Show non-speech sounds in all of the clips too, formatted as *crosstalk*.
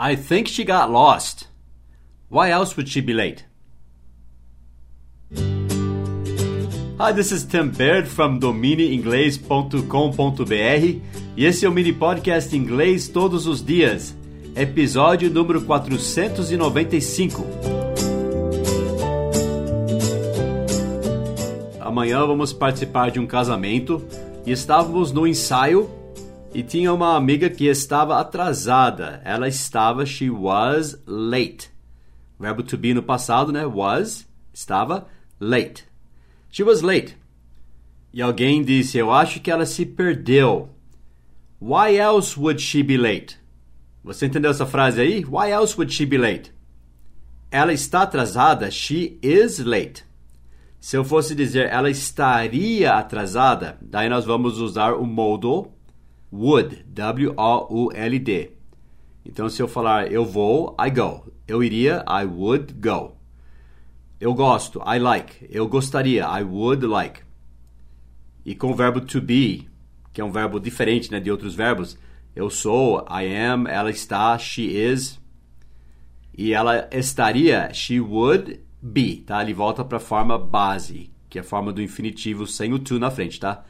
I think she got lost. Why else would she be late? Hi, this is Tim Baird from domineinglês.com.br e esse é o mini podcast inglês todos os dias, episódio número 495. Amanhã vamos participar de um casamento e estávamos no ensaio e tinha uma amiga que estava atrasada. Ela estava, she was late. Verbo to be no passado, né? Was, estava late. She was late. E alguém disse: Eu acho que ela se perdeu. Why else would she be late? Você entendeu essa frase aí? Why else would she be late? Ela está atrasada. She is late. Se eu fosse dizer ela estaria atrasada, daí nós vamos usar o modal would, W-O-U-L-D. Então, se eu falar eu vou, I go. Eu iria, I would go. Eu gosto, I like. Eu gostaria, I would like. E com o verbo to be, que é um verbo diferente né, de outros verbos, eu sou, I am, ela está, she is. E ela estaria, she would be, tá? Ele volta para a forma base, que é a forma do infinitivo sem o to na frente, tá?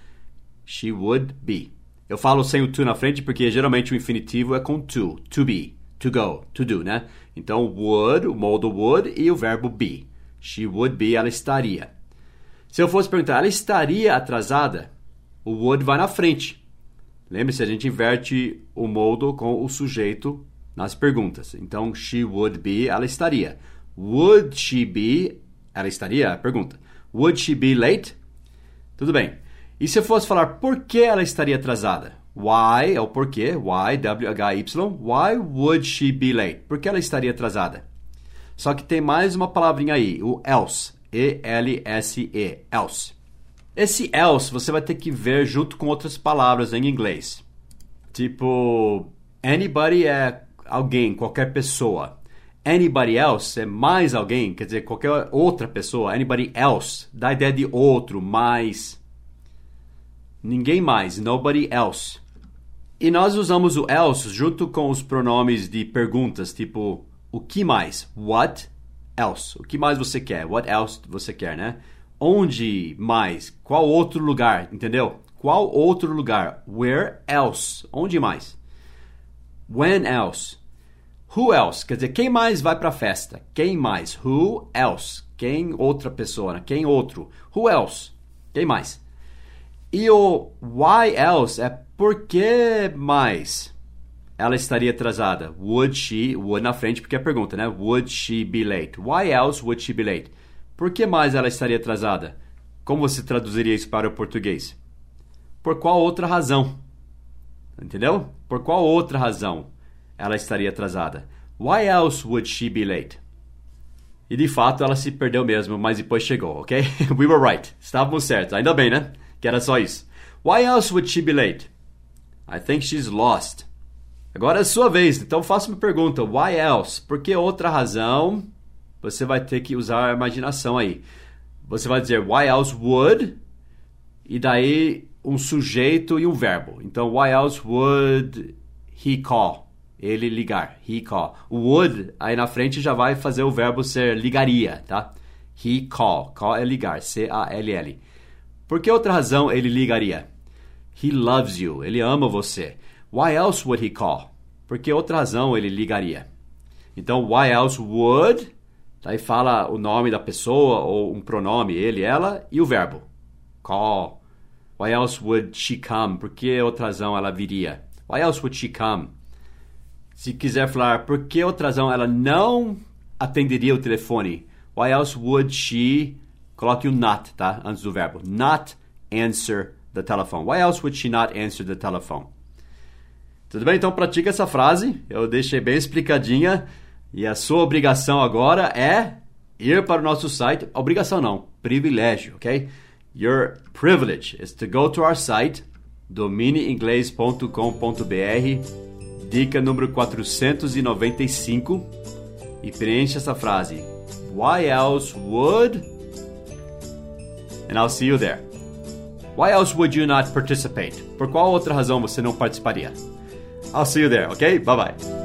She would be. Eu falo sem o to na frente porque geralmente o infinitivo é com to, to be, to go, to do, né? Então, would, o modo would e o verbo be. She would be, ela estaria. Se eu fosse perguntar, ela estaria atrasada? O would vai na frente. Lembre-se, a gente inverte o modo com o sujeito nas perguntas. Então, she would be, ela estaria. Would she be, ela estaria? Pergunta. Would she be late? Tudo bem. E se eu fosse falar por que ela estaria atrasada? Why é o porquê, why, W-H-Y, why would she be late? Por que ela estaria atrasada? Só que tem mais uma palavrinha aí, o else. E-L-S-E, else. Esse else você vai ter que ver junto com outras palavras em inglês. Tipo, anybody é alguém, qualquer pessoa. Anybody else é mais alguém, quer dizer, qualquer outra pessoa. Anybody else dá a ideia de outro, mais. Ninguém mais, nobody else. E nós usamos o else junto com os pronomes de perguntas, tipo o que mais? What else? O que mais você quer? What else você quer, né? Onde mais? Qual outro lugar? Entendeu? Qual outro lugar? Where else? Onde mais? When else? Who else? Quer dizer, quem mais vai para a festa? Quem mais? Who else? Quem outra pessoa? Né? Quem outro? Who else? Quem mais? E o why else é por que mais? ela estaria atrasada? Would she, would na frente porque é a pergunta, né? Would she be late? Why else would she be late? Por que mais ela estaria atrasada? Como você traduziria isso para o português? Por qual outra razão? Entendeu? Por qual outra razão ela estaria atrasada? Why else would she be late? E de fato ela se perdeu mesmo, mas depois chegou, ok? *laughs* We were right. Estávamos certos. Ainda bem, né? Que era só isso. Why else would she be late? I think she's lost. Agora é a sua vez, então faça uma pergunta. Why else? Por que outra razão? Você vai ter que usar a imaginação aí. Você vai dizer why else would? E daí um sujeito e um verbo. Então, why else would he call? Ele ligar. He call. O would aí na frente já vai fazer o verbo ser ligaria, tá? He call. Call é ligar. C-A-L-L. Por que outra razão ele ligaria? He loves you. Ele ama você. Why else would he call? Por que outra razão ele ligaria? Então, why else would? Daí fala o nome da pessoa ou um pronome, ele, ela, e o verbo. Call. Why else would she come? Por que outra razão ela viria? Why else would she come? Se quiser falar por que outra razão ela não atenderia o telefone? Why else would she... Coloque o not, tá? Antes do verbo. Not answer the telephone. Why else would she not answer the telephone? Tudo bem? Então pratica essa frase. Eu deixei bem explicadinha. E a sua obrigação agora é ir para o nosso site. Obrigação não, privilégio, ok? Your privilege is to go to our site domineinglês.com.br Dica número 495 e preencha essa frase. Why else would? And I'll see you there. Why else would you not participate? Por qual outra razão você não participaria? I'll see you there, okay? Bye bye.